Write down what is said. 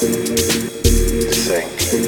think.